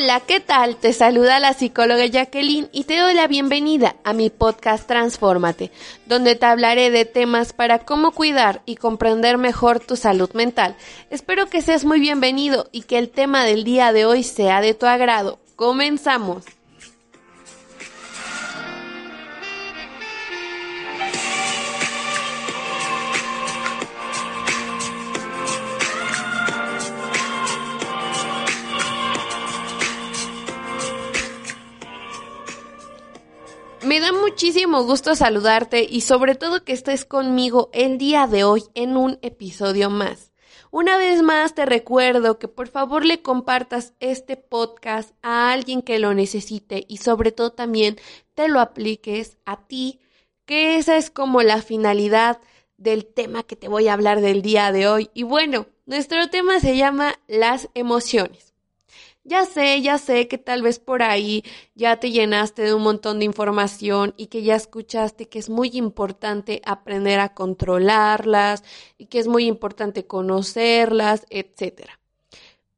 Hola, ¿qué tal? Te saluda la psicóloga Jacqueline y te doy la bienvenida a mi podcast Transfórmate, donde te hablaré de temas para cómo cuidar y comprender mejor tu salud mental. Espero que seas muy bienvenido y que el tema del día de hoy sea de tu agrado. Comenzamos. Me da muchísimo gusto saludarte y sobre todo que estés conmigo el día de hoy en un episodio más. Una vez más te recuerdo que por favor le compartas este podcast a alguien que lo necesite y sobre todo también te lo apliques a ti, que esa es como la finalidad del tema que te voy a hablar del día de hoy. Y bueno, nuestro tema se llama las emociones. Ya sé, ya sé que tal vez por ahí ya te llenaste de un montón de información y que ya escuchaste que es muy importante aprender a controlarlas y que es muy importante conocerlas, etc.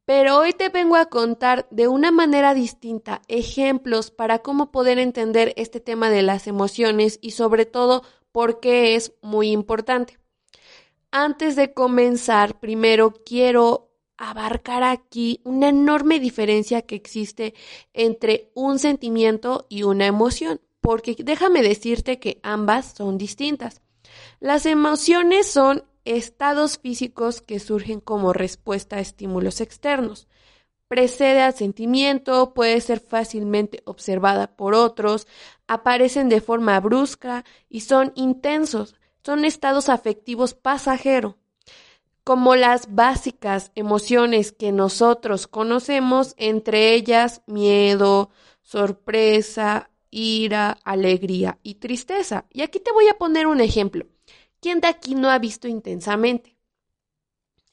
Pero hoy te vengo a contar de una manera distinta ejemplos para cómo poder entender este tema de las emociones y sobre todo por qué es muy importante. Antes de comenzar, primero quiero abarcar aquí una enorme diferencia que existe entre un sentimiento y una emoción, porque déjame decirte que ambas son distintas. Las emociones son estados físicos que surgen como respuesta a estímulos externos. Precede al sentimiento, puede ser fácilmente observada por otros, aparecen de forma brusca y son intensos, son estados afectivos pasajeros como las básicas emociones que nosotros conocemos, entre ellas miedo, sorpresa, ira, alegría y tristeza. Y aquí te voy a poner un ejemplo. ¿Quién de aquí no ha visto intensamente?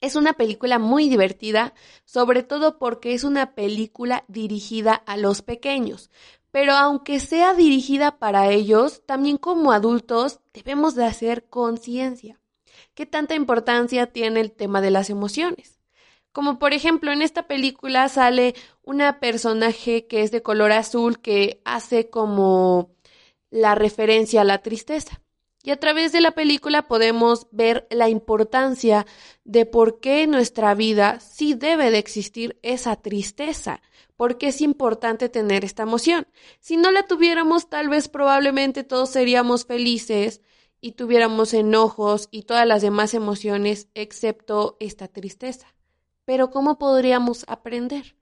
Es una película muy divertida, sobre todo porque es una película dirigida a los pequeños. Pero aunque sea dirigida para ellos, también como adultos debemos de hacer conciencia. ¿Qué tanta importancia tiene el tema de las emociones? Como por ejemplo en esta película sale una personaje que es de color azul que hace como la referencia a la tristeza. Y a través de la película podemos ver la importancia de por qué en nuestra vida sí debe de existir esa tristeza, porque es importante tener esta emoción. Si no la tuviéramos, tal vez probablemente todos seríamos felices, y tuviéramos enojos y todas las demás emociones excepto esta tristeza. Pero ¿cómo podríamos aprender?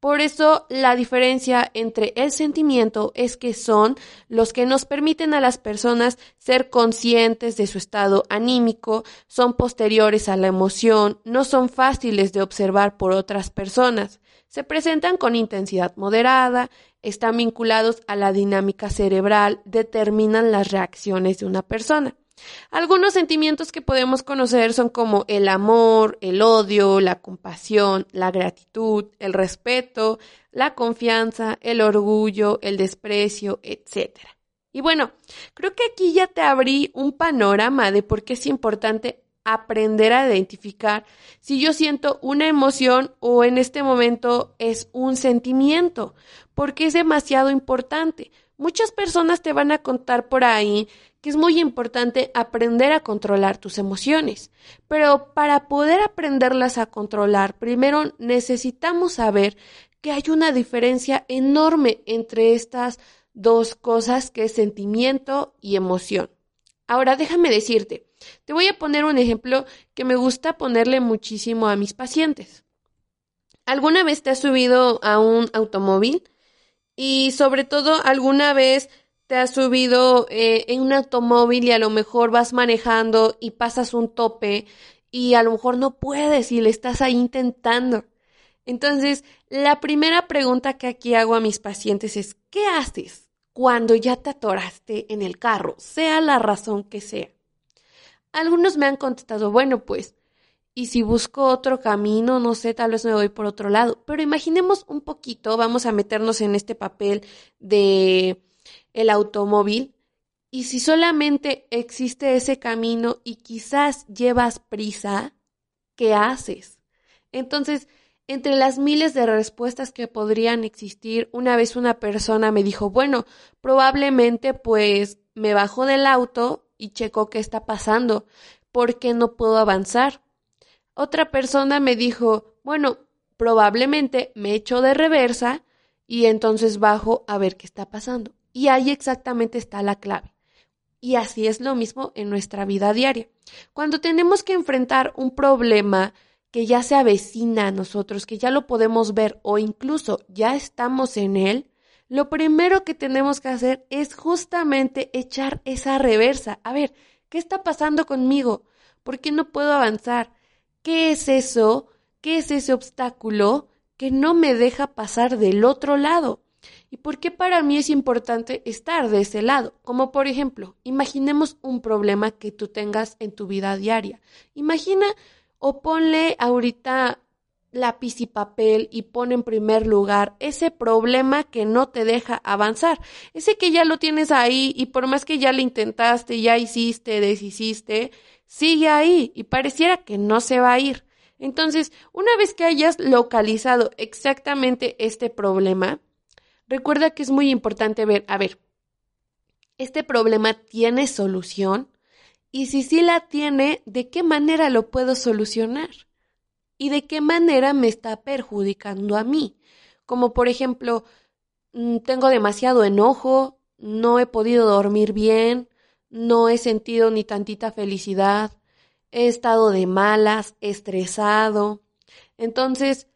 Por eso la diferencia entre el sentimiento es que son los que nos permiten a las personas ser conscientes de su estado anímico, son posteriores a la emoción, no son fáciles de observar por otras personas, se presentan con intensidad moderada, están vinculados a la dinámica cerebral, determinan las reacciones de una persona. Algunos sentimientos que podemos conocer son como el amor, el odio, la compasión, la gratitud, el respeto, la confianza, el orgullo, el desprecio, etc. Y bueno, creo que aquí ya te abrí un panorama de por qué es importante aprender a identificar si yo siento una emoción o en este momento es un sentimiento, porque es demasiado importante. Muchas personas te van a contar por ahí que es muy importante aprender a controlar tus emociones, pero para poder aprenderlas a controlar, primero necesitamos saber que hay una diferencia enorme entre estas dos cosas que es sentimiento y emoción. Ahora déjame decirte, te voy a poner un ejemplo que me gusta ponerle muchísimo a mis pacientes. ¿Alguna vez te has subido a un automóvil? Y sobre todo, ¿alguna vez te has subido eh, en un automóvil y a lo mejor vas manejando y pasas un tope y a lo mejor no puedes y le estás ahí intentando? Entonces, la primera pregunta que aquí hago a mis pacientes es, ¿qué haces? cuando ya te atoraste en el carro, sea la razón que sea. Algunos me han contestado, bueno, pues, y si busco otro camino, no sé, tal vez me voy por otro lado. Pero imaginemos un poquito, vamos a meternos en este papel de el automóvil. Y si solamente existe ese camino y quizás llevas prisa, ¿qué haces? Entonces, Entre las miles de respuestas que podrían existir, una vez una persona me dijo, bueno, probablemente pues me bajó del auto y checó qué está pasando, porque no puedo avanzar. Otra persona me dijo, bueno, probablemente me echo de reversa y entonces bajo a ver qué está pasando. Y ahí exactamente está la clave. Y así es lo mismo en nuestra vida diaria. Cuando tenemos que enfrentar un problema que ya se avecina a nosotros, que ya lo podemos ver o incluso ya estamos en él, lo primero que tenemos que hacer es justamente echar esa reversa. A ver, ¿qué está pasando conmigo? ¿Por qué no puedo avanzar? ¿Qué es eso? ¿Qué es ese obstáculo que no me deja pasar del otro lado? ¿Y por qué para mí es importante estar de ese lado? Como por ejemplo, imaginemos un problema que tú tengas en tu vida diaria. Imagina o ponle ahorita lápiz y papel y pon en primer lugar ese problema que no te deja avanzar, ese que ya lo tienes ahí y por más que ya lo intentaste, ya hiciste, deshiciste, sigue ahí y pareciera que no se va a ir. Entonces, una vez que hayas localizado exactamente este problema, recuerda que es muy importante ver, a ver, ¿este problema tiene solución? Y si sí la tiene, ¿de qué manera lo puedo solucionar? ¿Y de qué manera me está perjudicando a mí? Como por ejemplo, mm, tengo demasiado enojo, no he podido dormir bien, no he sentido ni tantita felicidad, he estado de malas, estresado. Entonces,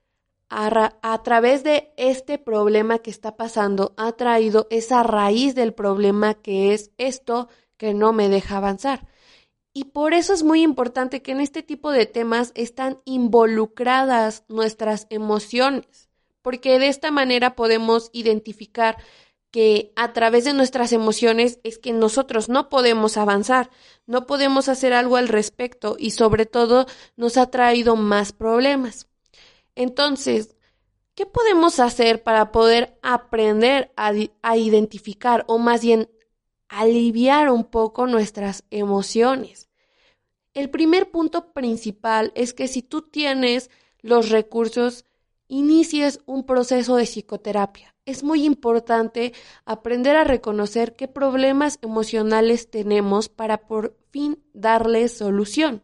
a, a, través de este problema que está pasando, ha traído esa raíz del problema que es esto que no me deja avanzar. Y por eso es muy importante que en este tipo de temas están involucradas nuestras emociones, porque de esta manera podemos identificar que a través de nuestras emociones es que nosotros no podemos avanzar, no podemos hacer algo al respecto y sobre todo nos ha traído más problemas. Entonces, ¿qué podemos hacer para poder aprender a, identificar o más bien aliviar un poco nuestras emociones. El primer punto principal es que si tú tienes los recursos, inicies un proceso de psicoterapia. Es muy importante aprender a reconocer qué problemas emocionales tenemos para por fin darles solución.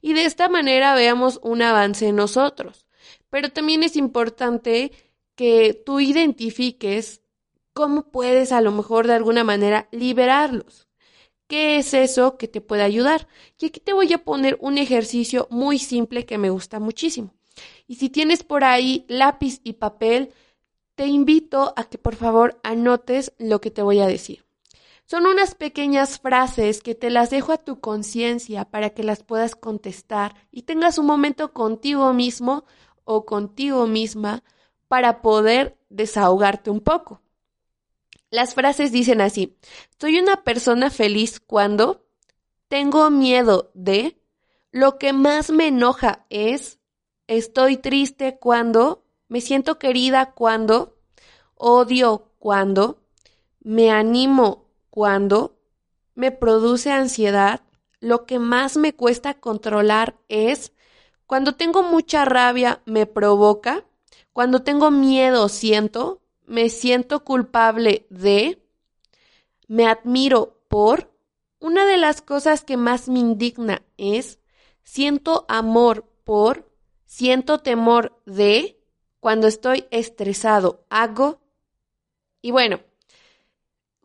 Y de esta manera veamos un avance en nosotros. Pero también es importante que tú identifiques cómo puedes a lo mejor de alguna manera liberarlos. ¿Qué es eso que te puede ayudar? Y aquí te voy a poner un ejercicio muy simple que me gusta muchísimo. Y si tienes por ahí lápiz y papel, te invito a que por favor anotes lo que te voy a decir. Son unas pequeñas frases que te las dejo a tu conciencia para que las puedas contestar y tengas un momento contigo mismo o contigo misma para poder desahogarte un poco. Las frases dicen así, soy una persona feliz cuando tengo miedo de, lo que más me enoja es, estoy triste cuando, me siento querida cuando, odio cuando, me animo cuando, me produce ansiedad, lo que más me cuesta controlar es, cuando tengo mucha rabia me provoca, cuando tengo miedo siento, me siento culpable de, me admiro por, una de las cosas que más me indigna es, siento amor por, siento temor de, cuando estoy estresado, hago. Y bueno,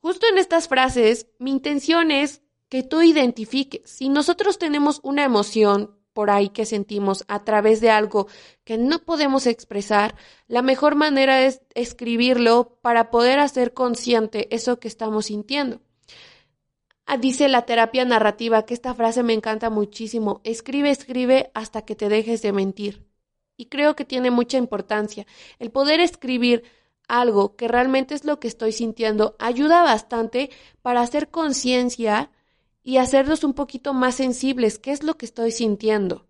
justo en estas frases, mi intención es que tú identifiques si nosotros tenemos una emoción, por ahí que sentimos a través de algo que no podemos expresar, la mejor manera es escribirlo para poder hacer consciente eso que estamos sintiendo. Ah, dice la terapia narrativa que esta frase me encanta muchísimo. Escribe, escribe hasta que te dejes de mentir. Y creo que tiene mucha importancia. El poder escribir algo que realmente es lo que estoy sintiendo ayuda bastante para hacer conciencia y hacernos un poquito más sensibles, qué es lo que estoy sintiendo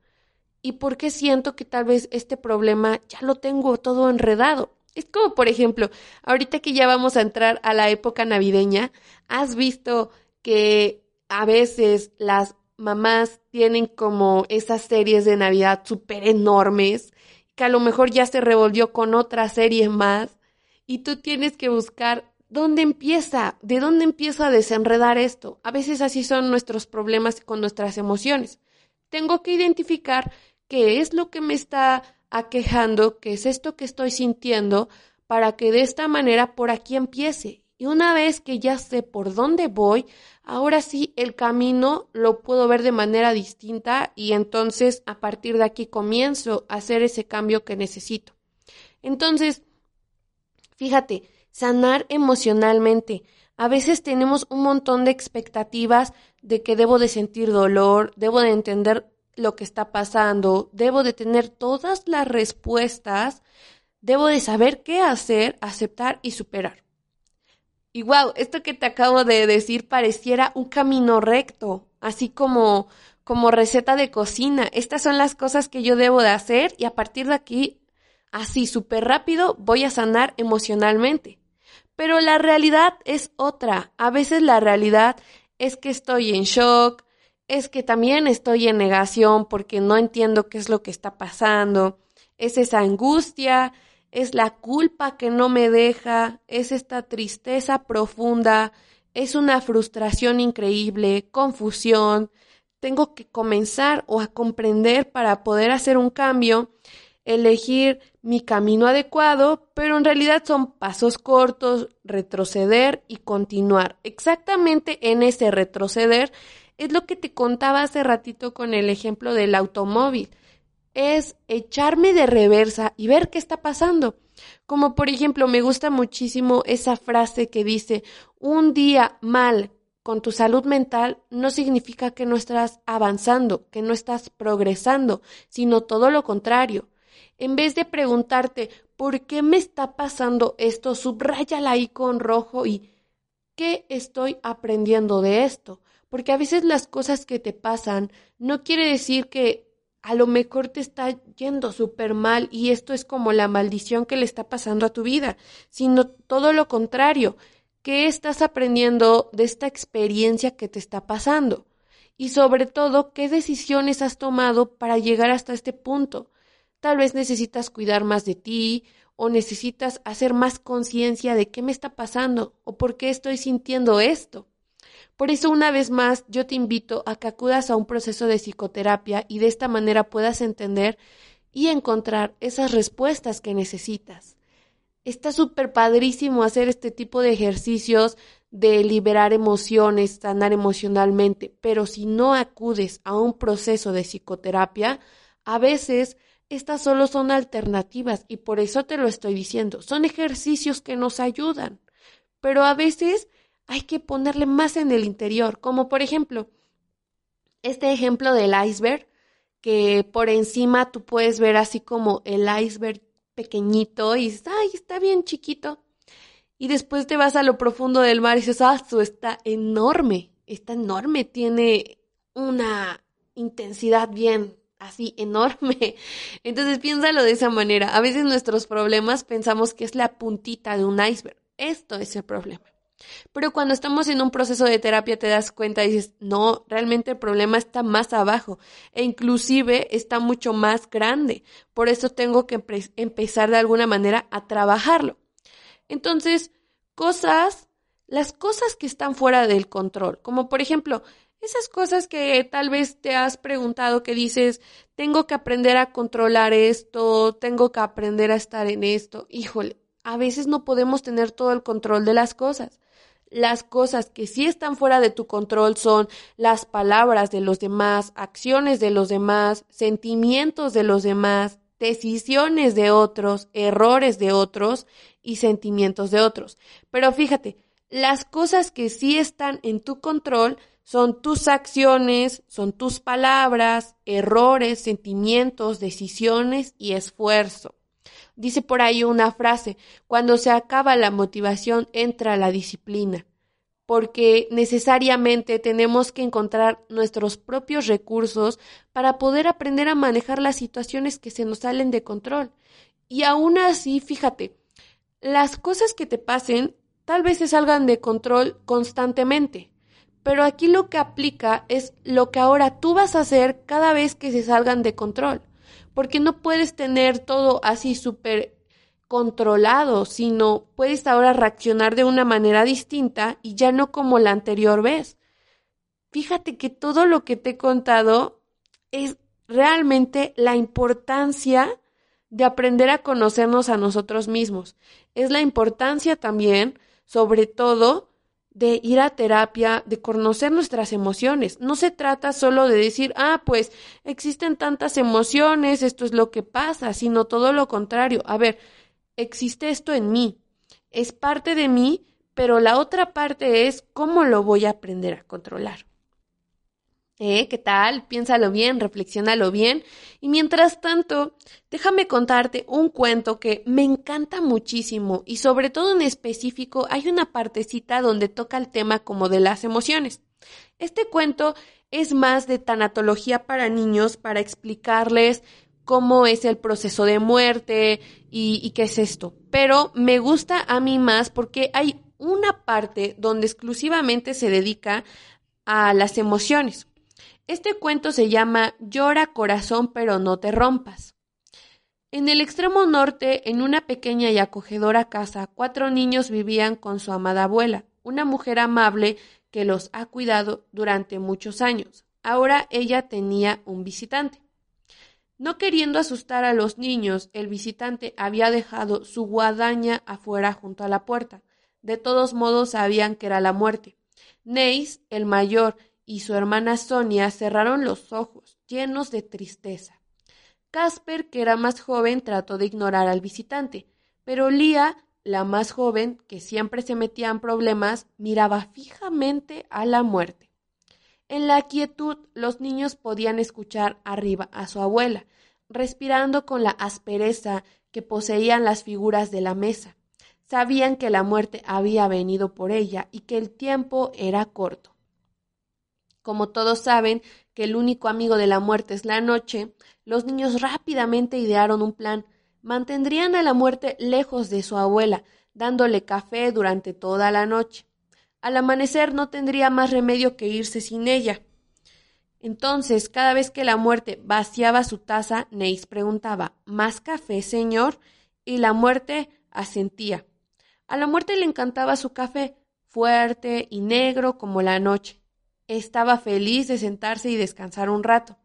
y por qué siento que tal vez este problema ya lo tengo todo enredado. Es como, por ejemplo, ahorita que ya vamos a entrar a la época navideña, has visto que a veces las mamás tienen como esas series de Navidad súper enormes que a lo mejor ya se revolvió con otra serie más y tú tienes que buscar dónde empieza, de dónde empieza a desenredar esto. A veces así son nuestros problemas con nuestras emociones. Tengo que identificar qué es lo que me está aquejando, qué es esto que estoy sintiendo, para que de esta manera por aquí empiece. Y una vez que ya sé por dónde voy, ahora sí el camino lo puedo ver de manera distinta y entonces a partir de aquí comienzo a hacer ese cambio que necesito. Entonces, fíjate, sanar emocionalmente. A veces tenemos un montón de expectativas de que debo de sentir dolor, debo de entender lo que está pasando, debo de tener todas las respuestas, debo de saber qué hacer, aceptar y superar. Y wow, esto que te acabo de decir pareciera un camino recto, así como como receta de cocina. Estas son las cosas que yo debo de hacer y a partir de aquí, así súper rápido, voy a sanar emocionalmente. Pero la realidad es otra. A veces la realidad es que estoy en shock, es que también estoy en negación porque no entiendo qué es lo que está pasando. Es esa angustia, es la culpa que no me deja, es esta tristeza profunda, es una frustración increíble, confusión. Tengo que comenzar o a comprender para poder hacer un cambio, elegir mi camino adecuado, pero en realidad son pasos cortos, retroceder y continuar. Exactamente en ese retroceder es lo que te contaba hace ratito con el ejemplo del automóvil es echarme de reversa y ver qué está pasando. Como por ejemplo, me gusta muchísimo esa frase que dice, un día mal con tu salud mental no significa que no estás avanzando, que no estás progresando, sino todo lo contrario. En vez de preguntarte, ¿por qué me está pasando esto? Subráyala ahí con rojo y ¿qué estoy aprendiendo de esto? Porque a veces las cosas que te pasan no quiere decir que a lo mejor te está yendo súper mal y esto es como la maldición que le está pasando a tu vida, sino todo lo contrario. ¿Qué estás aprendiendo de esta experiencia que te está pasando? Y sobre todo, ¿qué decisiones has tomado para llegar hasta este punto? Tal vez necesitas cuidar más de ti o necesitas hacer más conciencia de qué me está pasando o por qué estoy sintiendo esto. Por eso, una vez más, yo te invito a que acudas a un proceso de psicoterapia y de esta manera puedas entender y encontrar esas respuestas que necesitas. Está súper padrísimo hacer este tipo de ejercicios de liberar emociones, sanar emocionalmente, pero si no acudes a un proceso de psicoterapia, a veces estas solo son alternativas y por eso te lo estoy diciendo. Son ejercicios que nos ayudan, pero a veces hay que ponerle más en el interior, como por ejemplo, este ejemplo del iceberg, que por encima tú puedes ver así como el iceberg pequeñito y dices, ay, está bien chiquito. Y después te vas a lo profundo del mar y dices, ah, está enorme, está enorme, tiene una intensidad bien así enorme. Entonces piénsalo de esa manera. A veces nuestros problemas pensamos que es la puntita de un iceberg. Esto es el problema. Pero cuando estamos en un proceso de terapia te das cuenta y dices, no, realmente el problema está más abajo e inclusive está mucho más grande. Por eso tengo que empezar de alguna manera a trabajarlo. Entonces, cosas, las cosas que están fuera del control, como por ejemplo, esas cosas que tal vez te has preguntado que dices, tengo que aprender a controlar esto, tengo que aprender a estar en esto. Híjole, a veces no podemos tener todo el control de las cosas. Las cosas que sí están fuera de tu control son las palabras de los demás, acciones de los demás, sentimientos de los demás, decisiones de otros, errores de otros y sentimientos de otros. Pero fíjate, las cosas que sí están en tu control son tus acciones, son tus palabras, errores, sentimientos, decisiones y esfuerzo. Dice por ahí una frase, cuando se acaba la motivación entra la disciplina, porque necesariamente tenemos que encontrar nuestros propios recursos para poder aprender a manejar las situaciones que se nos salen de control. Y aún así, fíjate, las cosas que te pasen tal vez se salgan de control constantemente, pero aquí lo que aplica es lo que ahora tú vas a hacer cada vez que se salgan de control porque no puedes tener todo así súper controlado, sino puedes ahora reaccionar de una manera distinta y ya no como la anterior vez. Fíjate que todo lo que te he contado es realmente la importancia de aprender a conocernos a nosotros mismos. Es la importancia también, sobre todo, de ir a terapia, de conocer nuestras emociones. No se trata solo de decir, ah, pues existen tantas emociones, esto es lo que pasa, sino todo lo contrario. A ver, existe esto en mí, es parte de mí, pero la otra parte es cómo lo voy a aprender a controlar. ¿Eh? ¿Qué tal? Piénsalo bien, reflexiónalo bien. Y mientras tanto, déjame contarte un cuento que me encanta muchísimo y sobre todo en específico hay una partecita donde toca el tema como de las emociones. Este cuento es más de tanatología para niños para explicarles cómo es el proceso de muerte y qué es esto. Pero me gusta a mí más porque hay una parte donde exclusivamente se dedica a las emociones. Este cuento se llama Llora corazón pero no te rompas. En el extremo norte, en una pequeña y acogedora casa, cuatro niños vivían con su amada abuela, una mujer amable que los ha cuidado durante muchos años. Ahora ella tenía un visitante. No queriendo asustar a los niños, el visitante había dejado su guadaña afuera junto a la puerta. De todos modos sabían que era la muerte. Neis, el mayor, y su hermana Sonia cerraron los ojos, llenos de tristeza. Casper, que era más joven, trató de ignorar al visitante, pero Lía, la más joven, que siempre se metía en problemas, miraba fijamente a la muerte. En la quietud los niños podían escuchar arriba a su abuela, respirando con la aspereza que poseían las figuras de la mesa. Sabían que la muerte había venido por ella y que el tiempo era corto. Como todos saben que el único amigo de la muerte es la noche, los niños rápidamente idearon un plan. Mantendrían a la muerte lejos de su abuela, dándole café durante toda la noche. Al amanecer no tendría más remedio que irse sin ella. Entonces, cada vez que la muerte vaciaba su taza, Neis preguntaba ¿Más café, señor? y la muerte asentía. A la muerte le encantaba su café, fuerte y negro como la noche. Estaba feliz de sentarse y descansar un rato.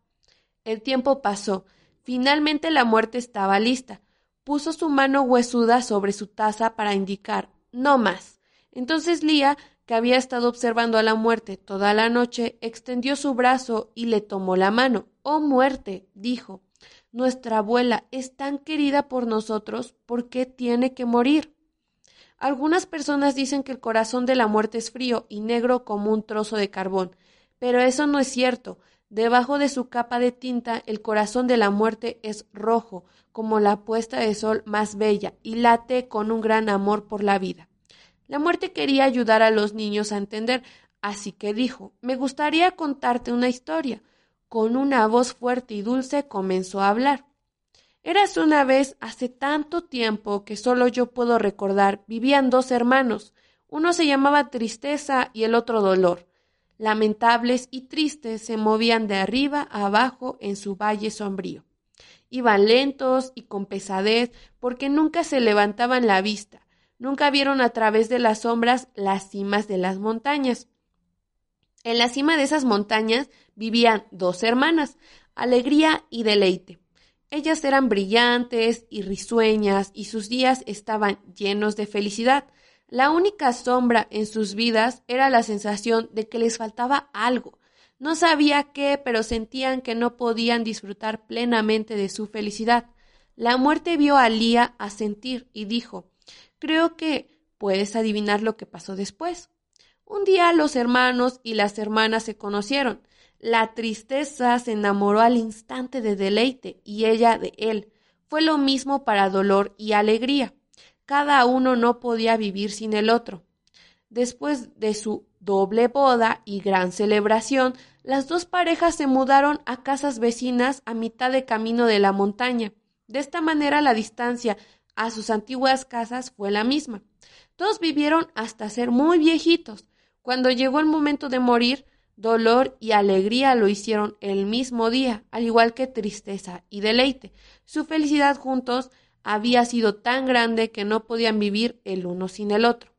El tiempo pasó. Finalmente la muerte estaba lista. Puso su mano huesuda sobre su taza para indicar no más. Entonces Lía, que había estado observando a la muerte toda la noche, extendió su brazo y le tomó la mano. Oh muerte, dijo. Nuestra abuela es tan querida por nosotros, ¿por qué tiene que morir? Algunas personas dicen que el corazón de la muerte es frío y negro como un trozo de carbón, pero eso no es cierto. Debajo de su capa de tinta, el corazón de la muerte es rojo, como la puesta de sol más bella, y late con un gran amor por la vida. La muerte quería ayudar a los niños a entender, así que dijo Me gustaría contarte una historia. Con una voz fuerte y dulce comenzó a hablar. Eras una vez, hace tanto tiempo que solo yo puedo recordar, vivían dos hermanos. Uno se llamaba Tristeza y el otro Dolor. Lamentables y tristes se movían de arriba a abajo en su valle sombrío. Iban lentos y con pesadez porque nunca se levantaban la vista, nunca vieron a través de las sombras las cimas de las montañas. En la cima de esas montañas vivían dos hermanas, Alegría y Deleite. Ellas eran brillantes y risueñas y sus días estaban llenos de felicidad. La única sombra en sus vidas era la sensación de que les faltaba algo. No sabía qué, pero sentían que no podían disfrutar plenamente de su felicidad. La muerte vio a Lía asentir y dijo Creo que puedes adivinar lo que pasó después. Un día los hermanos y las hermanas se conocieron. La tristeza se enamoró al instante de deleite y ella de él. Fue lo mismo para dolor y alegría. Cada uno no podía vivir sin el otro. Después de su doble boda y gran celebración, las dos parejas se mudaron a casas vecinas a mitad de camino de la montaña. De esta manera la distancia a sus antiguas casas fue la misma. Todos vivieron hasta ser muy viejitos. Cuando llegó el momento de morir, Dolor y alegría lo hicieron el mismo día, al igual que tristeza y deleite. Su felicidad juntos había sido tan grande que no podían vivir el uno sin el otro.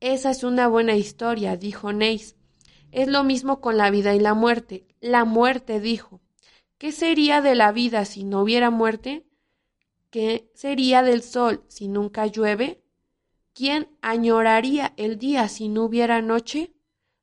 Esa es una buena historia, dijo Neis. Es lo mismo con la vida y la muerte. La muerte dijo. ¿Qué sería de la vida si no hubiera muerte? ¿Qué sería del sol si nunca llueve? ¿Quién añoraría el día si no hubiera noche?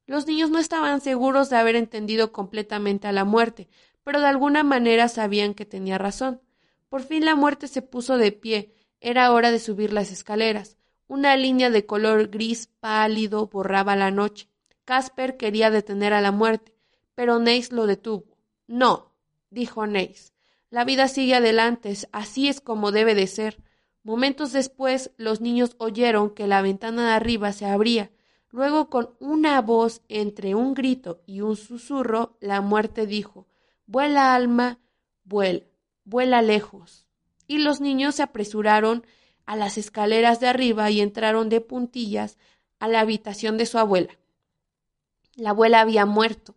Los niños no estaban seguros de haber entendido completamente a la muerte, pero de alguna manera sabían que tenía razón. Por fin la muerte se puso de pie. Era hora de subir las escaleras. Una línea de color gris pálido borraba la noche. Casper quería detener a la muerte, pero Neis lo detuvo. No, dijo Neis. La vida sigue adelante, así es como debe de ser. Momentos después, los niños oyeron que la ventana de arriba se abría Luego, con una voz entre un grito y un susurro, la muerte dijo Vuela, alma, vuela, vuela lejos. Y los niños se apresuraron a las escaleras de arriba y entraron de puntillas a la habitación de su abuela. La abuela había muerto.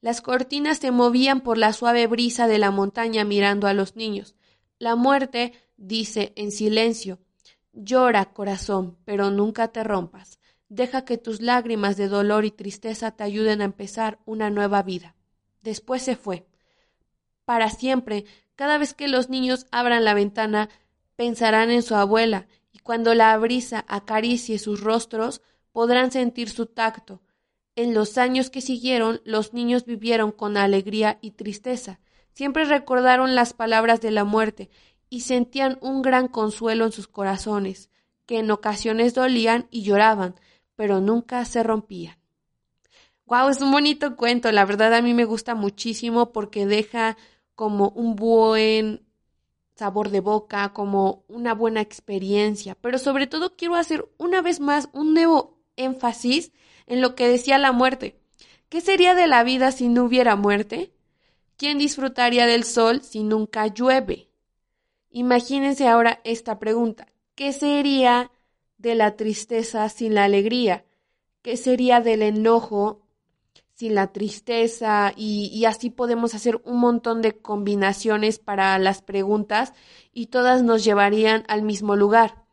Las cortinas se movían por la suave brisa de la montaña mirando a los niños. La muerte dice en silencio Llora, corazón, pero nunca te rompas. Deja que tus lágrimas de dolor y tristeza te ayuden a empezar una nueva vida. Después se fue. Para siempre, cada vez que los niños abran la ventana, pensarán en su abuela, y cuando la brisa acaricie sus rostros, podrán sentir su tacto. En los años que siguieron, los niños vivieron con alegría y tristeza. Siempre recordaron las palabras de la muerte y sentían un gran consuelo en sus corazones, que en ocasiones dolían y lloraban, pero nunca se rompían. Wow, es un bonito cuento, la verdad a mí me gusta muchísimo porque deja como un buen sabor de boca, como una buena experiencia, pero sobre todo quiero hacer una vez más un nuevo énfasis en lo que decía la muerte. ¿Qué sería de la vida si no hubiera muerte? ¿Quién disfrutaría del sol si nunca llueve? Imagínense ahora esta pregunta. ¿Qué sería de la tristeza sin la alegría? ¿Qué sería del enojo sin la tristeza? Y, y, así podemos hacer un montón de combinaciones para las preguntas y todas nos llevarían al mismo lugar.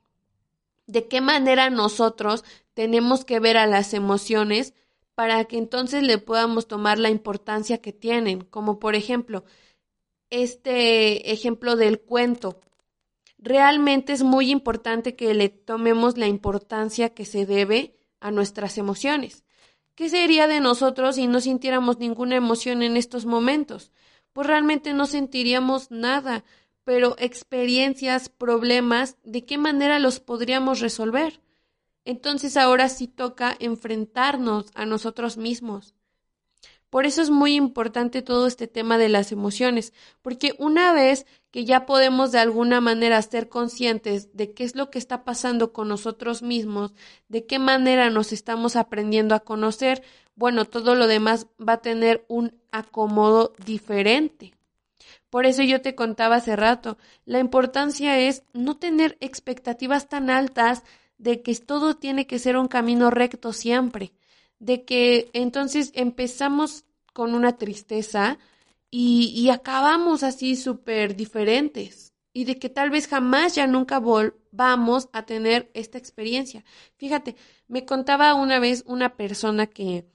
¿De qué manera nosotros tenemos que ver a las emociones para que entonces le podamos tomar la importancia que tienen? Como por ejemplo, este ejemplo del cuento realmente es muy importante que le tomemos la importancia que se debe a nuestras emociones. ¿Qué sería de nosotros si no sintiéramos ninguna emoción en estos momentos? Pues realmente no sentiríamos nada, pero experiencias, problemas, ¿de qué manera los podríamos resolver? Entonces ahora sí toca enfrentarnos a nosotros mismos. Por eso es muy importante todo este tema de las emociones, porque una vez que ya podemos de alguna manera ser conscientes de qué es lo que está pasando con nosotros mismos, de qué manera nos estamos aprendiendo a conocer, bueno, todo lo demás va a tener un acomodo diferente. Por eso yo te contaba hace rato, la importancia es no tener expectativas tan altas de que todo tiene que ser un camino recto siempre de que entonces empezamos con una tristeza y, acabamos así súper diferentes y de que tal vez jamás ya nunca volvamos a tener esta experiencia. Fíjate, me contaba una vez una persona que,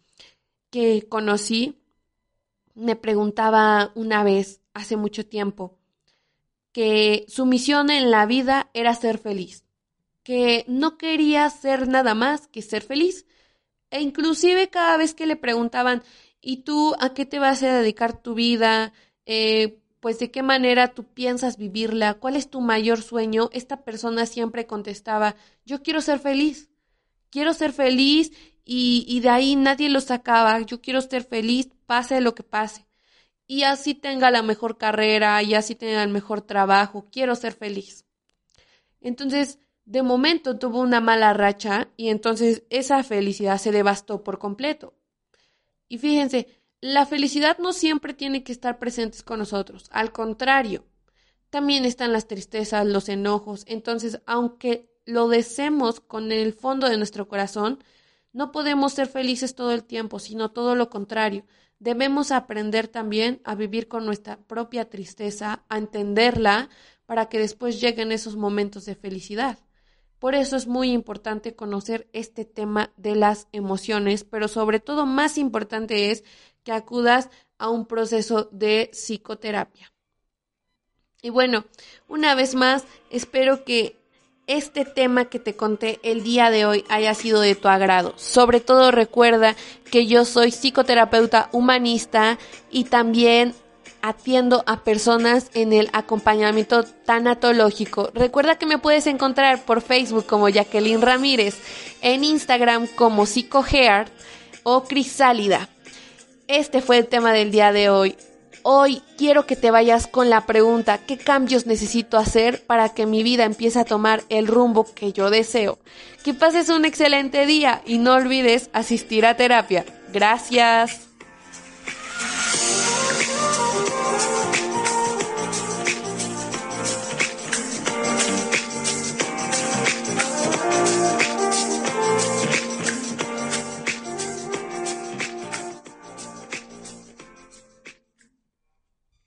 que conocí, me preguntaba una vez, hace mucho tiempo, que su misión en la vida era ser feliz, que no quería ser nada más que ser feliz, e inclusive cada vez que le preguntaban, ¿y tú a qué te vas a dedicar tu vida? Eh, pues de qué manera tú piensas vivirla, cuál es tu mayor sueño, esta persona siempre contestaba, yo quiero ser feliz, quiero ser feliz y, y de ahí nadie lo sacaba, yo quiero ser feliz, pase lo que pase. Y así tenga la mejor carrera, y así tenga el mejor trabajo, quiero ser feliz. Entonces, de momento tuvo una mala racha y entonces esa felicidad se devastó por completo. Y fíjense, la felicidad no siempre tiene que estar presentes con nosotros, al contrario, también están las tristezas, los enojos, entonces aunque lo deseemos con el fondo de nuestro corazón, No podemos ser felices todo el tiempo, sino todo lo contrario. Debemos aprender también a vivir con nuestra propia tristeza, a entenderla, para que después lleguen esos momentos de felicidad. Por eso es muy importante conocer este tema de las emociones, pero sobre todo más importante es que acudas a un proceso de psicoterapia. Y bueno, una vez más, espero que este tema que te conté el día de hoy haya sido de tu agrado. Sobre todo recuerda que yo soy psicoterapeuta humanista y también atiendo a personas en el acompañamiento tanatológico. Recuerda que me puedes encontrar por Facebook como Jacqueline Ramírez, en Instagram como PsicoHeart o Crisálida. Este fue el tema del día de hoy. Hoy quiero que te vayas con la pregunta, ¿qué cambios necesito hacer para que mi vida empiece a tomar el rumbo que yo deseo? Que pases un excelente día y no olvides asistir a terapia. Gracias.